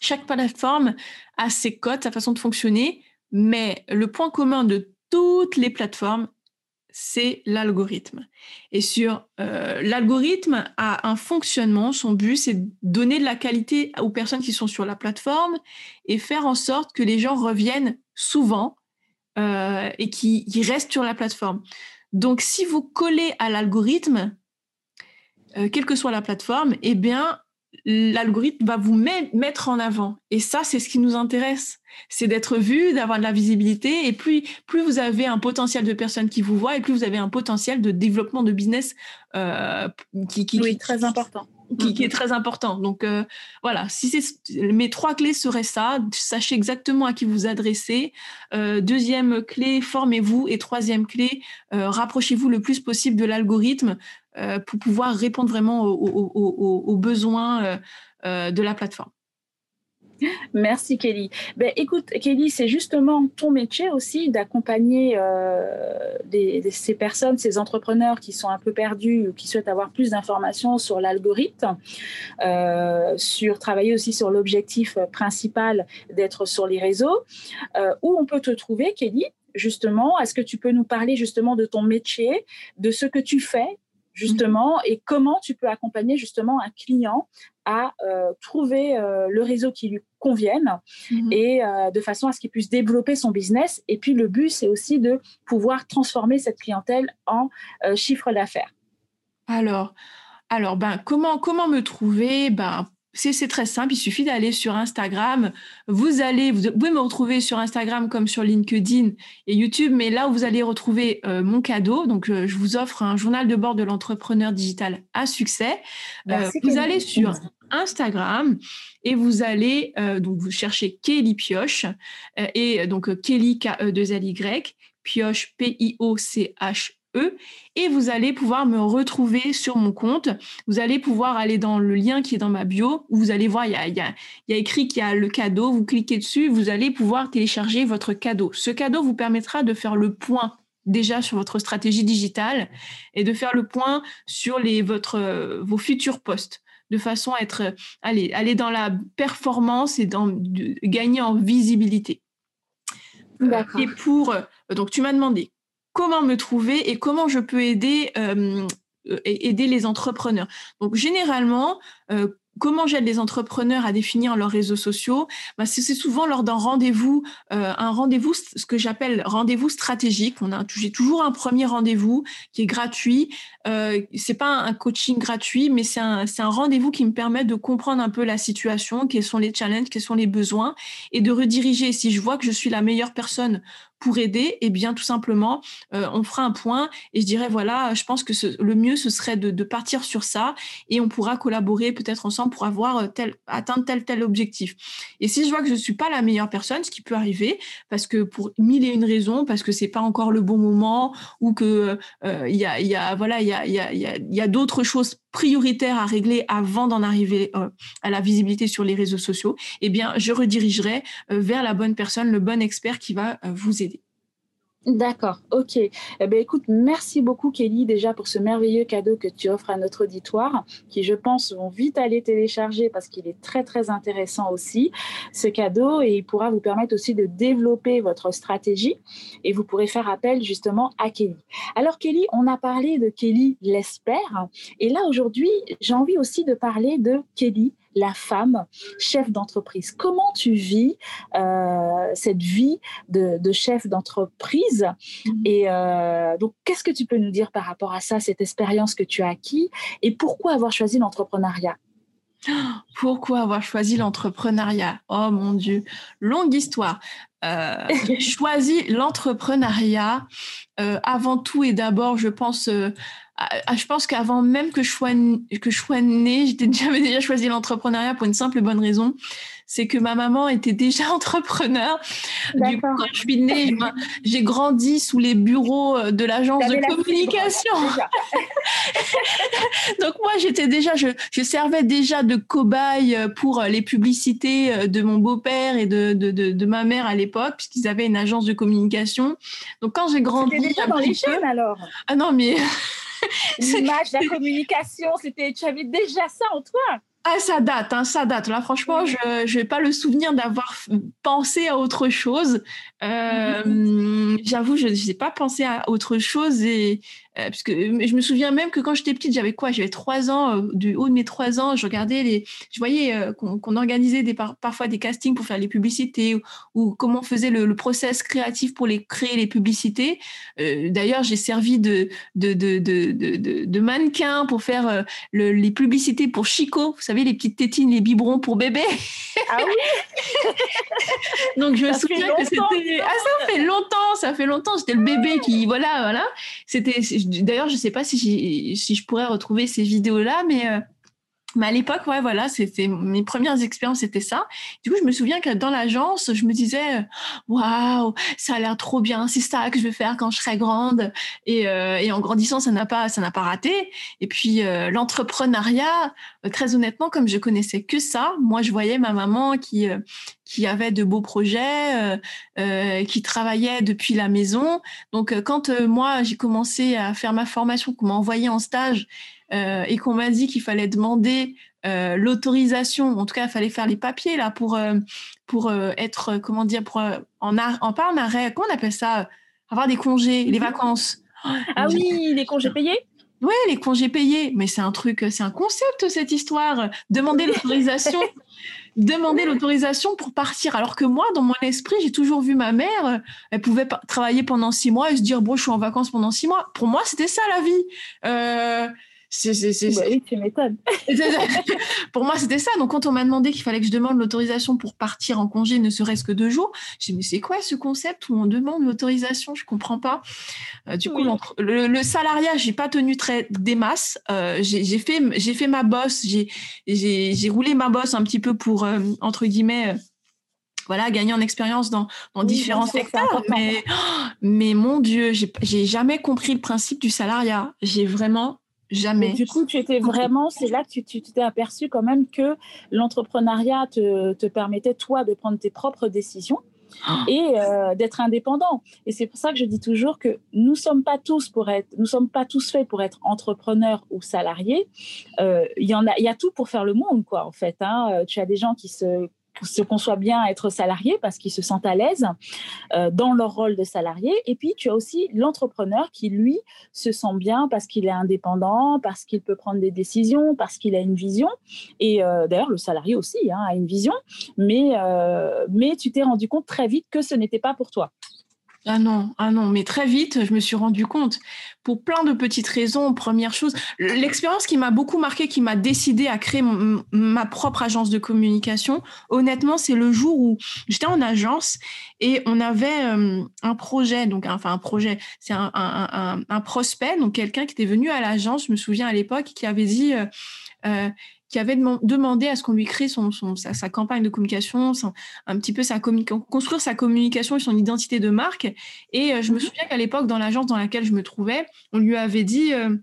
chaque plateforme a ses codes, sa façon de fonctionner, mais le point commun de toutes les plateformes, c'est l'algorithme. Et sur euh, l'algorithme a un fonctionnement, son but c'est de donner de la qualité aux personnes qui sont sur la plateforme et faire en sorte que les gens reviennent souvent euh, et qui, reste sur la plateforme. Donc, si vous collez à l'algorithme, euh, quelle que soit la plateforme, eh bien, l'algorithme va vous mettre en avant. Et ça, c'est ce qui nous intéresse. C'est d'être vu, d'avoir de la visibilité. Et plus, plus vous avez un potentiel de personnes qui vous voient, et plus vous avez un potentiel de développement de business euh, qui, qui, est très important qui, est très important. Donc euh, voilà, si c'est mes trois clés seraient ça, sachez exactement à qui vous adressez. Euh, deuxième clé, formez-vous et troisième clé, euh, rapprochez-vous le plus possible de l'algorithme pour pouvoir répondre vraiment aux besoins de la plateforme. *laughs* Merci Kelly. Ben, écoute, Kelly, c'est justement ton métier aussi d'accompagner euh, ces personnes, ces entrepreneurs qui sont un peu perdus ou qui souhaitent avoir plus d'informations sur l'algorithme, euh, sur travailler aussi sur l'objectif principal d'être sur les réseaux. Euh, où on peut te trouver, Kelly justement? Est-ce que tu peux nous parler justement de ton métier, de ce que tu fais justement, et comment tu peux accompagner justement un client à trouver le réseau qui lui convienne mhm. et euh, de façon à ce qu'il puisse développer son business. Et puis le but, c'est aussi de pouvoir transformer cette clientèle en chiffre d'affaires. Alors, alors ben, comment, comment me trouver? Ben, c'est très simple, il suffit d'aller sur Instagram. Vous allez, vous pouvez me retrouver sur Instagram comme sur LinkedIn et YouTube, mais là où vous allez retrouver euh, mon cadeau, donc euh, je vous offre un journal de bord de l'entrepreneur digital à succès. Euh, vous allez sur Instagram et vous allez donc vous cherchez Kelly Pioche et donc Kelly K E 2 L Y Pioche P I O C H E et vous allez pouvoir me retrouver sur mon compte. Vous allez pouvoir aller dans le lien qui est dans ma bio où vous allez voir, il y a, écrit qu'il y a le cadeau. Vous cliquez dessus, vous allez pouvoir télécharger votre cadeau. Ce cadeau vous permettra de faire le point déjà sur votre stratégie digitale et de faire le point sur les, vos futurs postes de façon à être, aller, aller dans la performance et dans, gagner en visibilité. Et pour, donc tu m'as demandé comment me trouver et comment je peux aider, euh, aider les entrepreneurs. Donc généralement, euh, Comment j'aide les entrepreneurs à définir leurs réseaux sociaux bah, C'est souvent lors d'un rendez-vous, euh, un rendez-vous, ce que j'appelle rendez-vous stratégique. On a, j'ai toujours un premier rendez-vous qui est gratuit. Euh, c'est pas un coaching gratuit, mais c'est un, c'est un rendez-vous qui me permet de comprendre un peu la situation, quels sont les challenges, quels sont les besoins, et de rediriger. Si je vois que je suis la meilleure personne pour aider, eh bien, tout simplement, on fera un point et je dirais, voilà, je pense que le mieux, ce serait de, partir sur ça et on pourra collaborer peut-être ensemble pour avoir tel, atteindre tel, tel objectif. Et si je vois que je ne suis pas la meilleure personne, ce qui peut arriver, parce que pour mille et une raisons, parce que c'est pas encore le bon moment ou que il voilà, y a d'autres choses prioritaires à régler avant d'en arriver à la visibilité sur les réseaux sociaux, eh bien, je redirigerai vers la bonne personne, le bon expert qui va vous aider. D'accord, ok. Eh bien, écoute, merci beaucoup Kelly déjà pour ce merveilleux cadeau que tu offres à notre auditoire, qui je pense vont vite aller télécharger parce qu'il est très très intéressant aussi, ce cadeau, et il pourra vous permettre aussi de développer votre stratégie et vous pourrez faire appel justement à Kelly. Alors Kelly, on a parlé de Kelly l'espère, et là aujourd'hui, j'ai envie aussi de parler de Kelly la femme chef d'entreprise. Comment tu vis euh, cette vie de, chef d'entreprise? Mhm. Et euh, donc, qu'est-ce que tu peux nous dire par rapport à ça, cette expérience que tu as acquis? Et pourquoi avoir choisi l'entrepreneuriat? *gasps* Pourquoi avoir choisi l'entrepreneuriat? Oh mon Dieu, longue histoire. Euh, j'ai *laughs* choisi l'entrepreneuriat avant tout et d'abord, je pense, je pense qu'avant même que je sois, que je sois née, *laughs* j'avais déjà choisi l'entrepreneuriat pour une simple bonne raison, c'est que ma maman était déjà *laughs* entrepreneur. Du coup, quand je suis née, j'ai grandi sous les bureaux euh, de l'agence de communication. *laughs* Donc moi, j'étais déjà, je, je, servais déjà de cobaye euh, pour euh, les publicités de mon beau-père et de, de, de, ma mère à l'époque, puisqu'ils avaient une agence de communication. Donc quand j'ai grandi... déjà dans les chaînes alors? Ah non, mais... L'image, la *laughs* communication, c'était, tu avais déjà ça en toi. Ah, ça date, hein, ça date. Là, franchement, je n'ai pas le souvenir d'avoir pensé à autre chose. Euh, j'avoue, je n'ai pas pensé à autre chose et euh, puisque euh, je me souviens même que quand j'étais petite, j'avais quoi? J'avais trois ans. Euh, du haut de mes trois ans, je regardais les. Je voyais qu'on organisait des, parfois des castings pour faire les publicités ou, comment on faisait le, process créatif pour les créer les publicités. D'ailleurs, j'ai servi de de, de, de, de, mannequin pour faire les publicités pour Chico. Vous savez, les petites tétines, les biberons pour bébé? Ah oui? *laughs* Donc je me souviens que c'était. Ah, ça fait longtemps, ça fait longtemps. C'était le bébé qui. Voilà, voilà. C'était D'ailleurs, je ne sais pas si, si je pourrais retrouver ces vidéos-là, mais euh, mais à l'époque, ouais, voilà, c'était mes premières expériences, c'était ça. Du coup, je me souviens que dans l'agence, je me disais, waouh, ça a l'air trop bien, c'est ça que je vais faire quand je serai grande. Et, euh, et en grandissant, ça n'a pas, ça n'a pas raté. Et puis euh, l'entrepreneuriat, euh, très honnêtement, comme je connaissais que ça, moi, je voyais ma maman qui qui avait de beaux projets, qui travaillait depuis la maison. Donc, quand moi j'ai commencé à faire ma formation, qu'on m'a envoyé en stage euh, et qu'on m'a dit qu'il fallait demander euh, l'autorisation, en tout cas, il fallait faire les papiers là pour euh, pour être comment dire pour en, en pas en arrêt, comment on appelle ça, avoir des congés, les mhm. vacances. Ah oui, les congés payés? Oui, les congés payés, mais c'est un truc, c'est un concept cette histoire. Demander l'autorisation, *laughs* demander l'autorisation pour partir. Alors que moi, dans mon esprit, j'ai toujours vu ma mère, elle pouvait travailler pendant six mois et se dire bon, je suis en vacances pendant six mois. Pour moi, c'était ça la vie. Euh, c'est, bah oui, tu m'étonnes. *laughs* pour moi, c'était ça. Donc, quand on m'a demandé qu'il fallait que je demande l'autorisation pour partir en congé, ne serait-ce que deux jours, j'ai dit, mais c'est quoi ce concept où on demande l'autorisation? Je comprends pas. Euh, du coup, le, le, salariat, j'ai pas tenu très des masses. Euh, j'ai, fait, j'ai fait ma bosse, j'ai, j'ai, roulé ma bosse un petit peu pour, euh, entre guillemets, voilà, gagner en expérience dans, dans différents secteurs. Mais, *gasps* mais mon Dieu, j'ai, j'ai jamais compris le principe du salariat. J'ai vraiment Jamais. du coup, tu étais vraiment, c'est là que tu t'es aperçu quand même que l'entrepreneuriat te, te, permettait, toi, de prendre tes propres décisions. Ah. et euh, d'être indépendant. Et c'est pour ça que je dis toujours que nous sommes pas tous pour être, nous sommes pas tous faits pour être entrepreneurs ou salariés. Euh, il y en a, il y a tout pour faire le monde, quoi. En fait, hein. Euh, tu as des gens qui se se conçoit bien être salarié parce qu'ils se sentent à l'aise euh, dans leur rôle de salarié. Et puis, tu as aussi l'entrepreneur qui, lui, se sent bien parce qu'il est indépendant, parce qu'il peut prendre des décisions, parce qu'il a une vision. Et euh, d'ailleurs, le salarié aussi hein, a une vision. Euh, mais tu t'es rendu compte très vite que ce n'était pas pour toi. Ah non, ah non, mais très vite, je me suis rendu compte, pour plein de petites raisons. Première chose, l'expérience qui m'a beaucoup marqué, qui m'a décidé à créer ma propre agence de communication, honnêtement, c'est le jour où j'étais en agence et on avait euh, un projet, donc enfin un projet, c'est un, prospect, donc quelqu'un qui était venu à l'agence, je me souviens à l'époque, qui avait dit... Euh, euh, qui avait demandé à ce qu'on lui crée son, sa, campagne de communication, un petit peu sa construire sa communication et son identité de marque. Et euh, je me mhm. souviens qu'à l'époque, dans l'agence dans laquelle je me trouvais, on lui avait dit euh,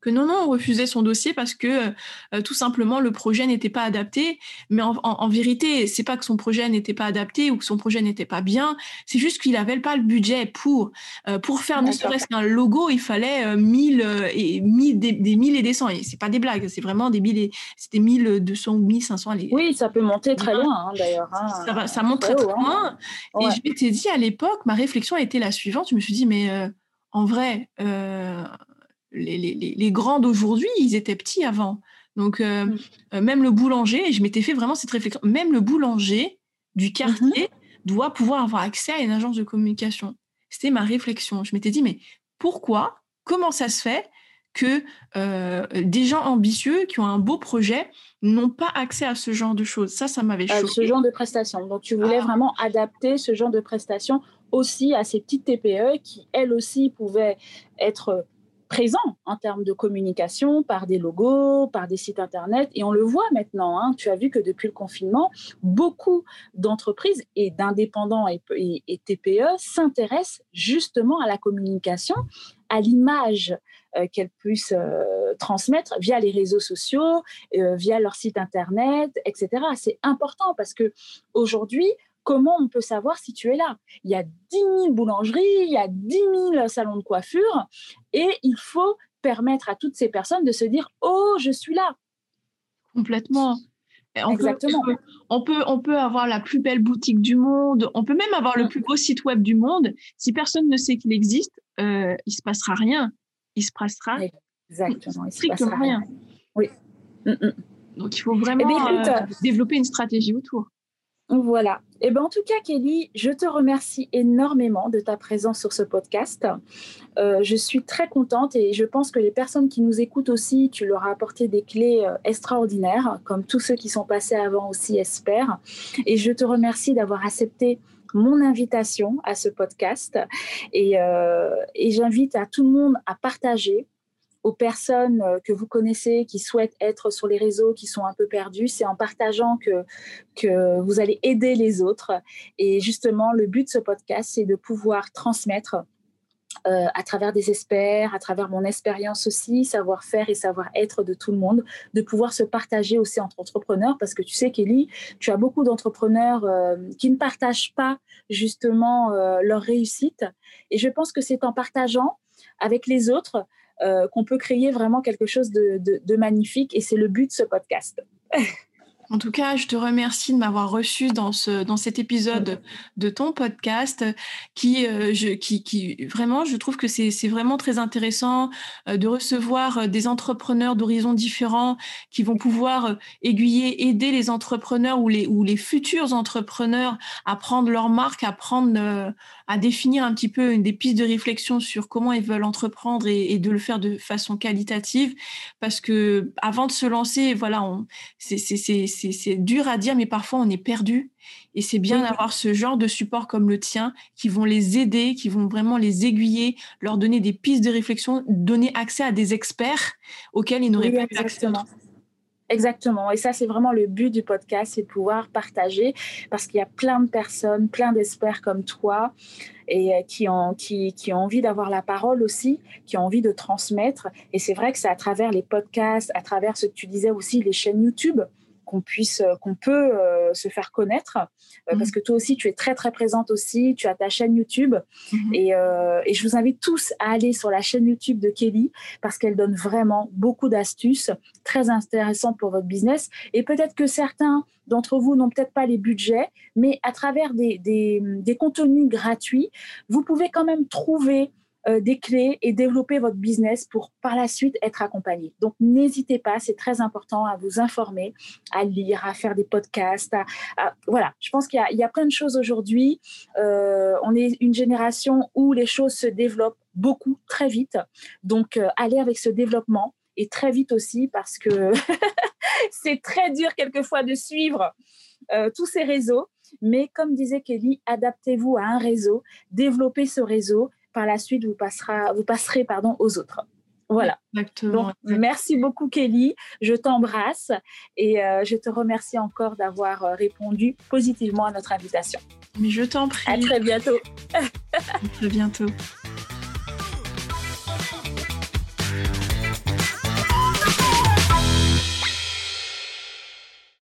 que non, non, on refusait son dossier parce que euh, euh, tout simplement le projet n'était pas adapté. Mais en, en, vérité, c'est pas que son projet n'était pas adapté ou que son projet n'était pas bien, c'est juste qu'il n'avait pas le budget pour. Euh, pour faire ne serait-ce qu'un logo, il fallait 1000 et des, des 1000 et des 100. Et c'est pas des blagues, c'est vraiment des 1000 et c'était 1200 ou 1500. Oui, ça peut monter très loin hein, d'ailleurs. Hein. Ça, monte très, très loin. Et je m'étais dit à l'époque, ma réflexion a été la suivante. Je me suis dit, mais en vrai, les, grands d'aujourd'hui, ils étaient petits avant. Donc, euh, mm. euh, même le boulanger, et je m'étais fait vraiment cette réflexion, même le boulanger du quartier mm-hmm. doit pouvoir avoir accès à une agence de communication. C'était ma réflexion. Je m'étais dit, mais pourquoi, comment ça se fait que euh, des gens ambitieux qui ont un beau projet n'ont pas accès à ce genre de choses? Ça, ça m'avait choqué. ce genre de prestations. Donc, tu voulais ah. vraiment adapter ce genre de prestations aussi à ces petites TPE qui, elles aussi, pouvaient être présent en termes de communication par des logos, par des sites internet. Et on le voit maintenant. Hein. Tu as vu que depuis le confinement, beaucoup d'entreprises et d'indépendants et, TPE s'intéressent justement à la communication, à l'image euh, qu'elles puissent euh, transmettre via les réseaux sociaux, euh, via leur site internet, etc. C'est important parce que aujourd'hui, comment on peut savoir si tu es là? Il y a 10 000 boulangeries, il y a 10 000 salons de coiffure, et il faut permettre à toutes ces personnes de se dire Oh, je suis là. Complètement. On Exactement. Peut, on, peut, on peut avoir la plus belle boutique du monde, on peut même avoir le plus beau site web du monde. Si personne ne sait qu'il existe, euh, il se passera rien. Il se passera Exactement. strictement rien. Oui. Mm, mm. Donc il faut vraiment eh euh, développer une stratégie autour. Voilà. Eh ben, en tout cas, Kelly, je te remercie énormément de ta présence sur ce podcast. Euh, je suis très contente et je pense que les personnes qui nous écoutent aussi, tu leur as apporté des clés euh, extraordinaires, comme tous ceux qui sont passés avant aussi espèrent. Et je te remercie d'avoir accepté mon invitation à ce podcast. Et, euh, et j'invite à tout le monde à partager, aux personnes euh, que vous connaissez qui souhaitent être sur les réseaux, qui sont un peu perdus. C'est en partageant que, que vous allez aider les autres. Et justement, le but de ce podcast, c'est de pouvoir transmettre euh, à travers des experts, à travers mon expérience aussi, savoir-faire et savoir-être de tout le monde, de pouvoir se partager aussi entre entrepreneurs, parce que tu sais, Kelly, tu as beaucoup d'entrepreneurs euh, qui ne partagent pas justement leur réussite. Et je pense que c'est en partageant avec les autres euh, qu'on peut créer vraiment quelque chose de, magnifique. Et c'est le but de ce podcast. En tout cas, je te remercie de m'avoir reçu dans, ce, dans cet épisode de ton podcast qui, euh, je, qui, qui, vraiment, je trouve que c'est vraiment très intéressant euh, de recevoir des entrepreneurs d'horizons différents qui vont pouvoir aiguiller, aider les entrepreneurs ou les, ou les futurs entrepreneurs à prendre leur marque, à prendre, à définir un petit peu une des pistes de réflexion sur comment ils veulent entreprendre et, de le faire de façon qualitative. Parce que avant de se lancer, voilà, c'est c'est dur à dire, mais parfois on est perdu. Et c'est bien d'avoir ce genre de support comme le tien qui vont les aider, qui vont vraiment les aiguiller, leur donner des pistes de réflexion, donner accès à des experts auxquels ils n'auraient pas eu accès. Exactement. Et ça, c'est vraiment le but du podcast, c'est de pouvoir partager parce qu'il y a plein de personnes, plein d'experts comme toi et euh, qui ont, qui, qui ont envie d'avoir la parole aussi, qui ont envie de transmettre. Et c'est vrai que c'est à travers les podcasts, à travers ce que tu disais aussi, les chaînes YouTube, qu'on puisse, euh, qu'on peut euh, se faire connaître. Euh, parce mhm. que toi aussi, tu es très, très présente aussi. Tu as ta chaîne YouTube. Mhm. et, et, je vous invite tous à aller sur la chaîne YouTube de Kelly parce qu'elle donne vraiment beaucoup d'astuces très intéressantes pour votre business. Et peut-être que certains d'entre vous n'ont peut-être pas les budgets, mais à travers des, des, des contenus gratuits, vous pouvez quand même trouver euh, des clés et développer votre business pour par la suite être accompagné. Donc n'hésitez pas, c'est très important à vous informer, à lire, à faire des podcasts. voilà, je pense qu'il y, a plein de choses aujourd'hui. Euh, on est une génération où les choses se développent beaucoup, très vite. Donc euh, allez avec ce développement et très vite aussi parce que *laughs* c'est très dur quelquefois de suivre tous ces réseaux. Mais comme disait Kelly, adaptez-vous à un réseau, développez ce réseau. Par la suite, vous, passera, vous passerez pardon, aux autres. Voilà. Exactement, merci beaucoup, Kelly. Je t'embrasse et euh, je te remercie encore d'avoir euh, répondu positivement à notre invitation. Mais je t'en prie. À très bientôt. à très bientôt.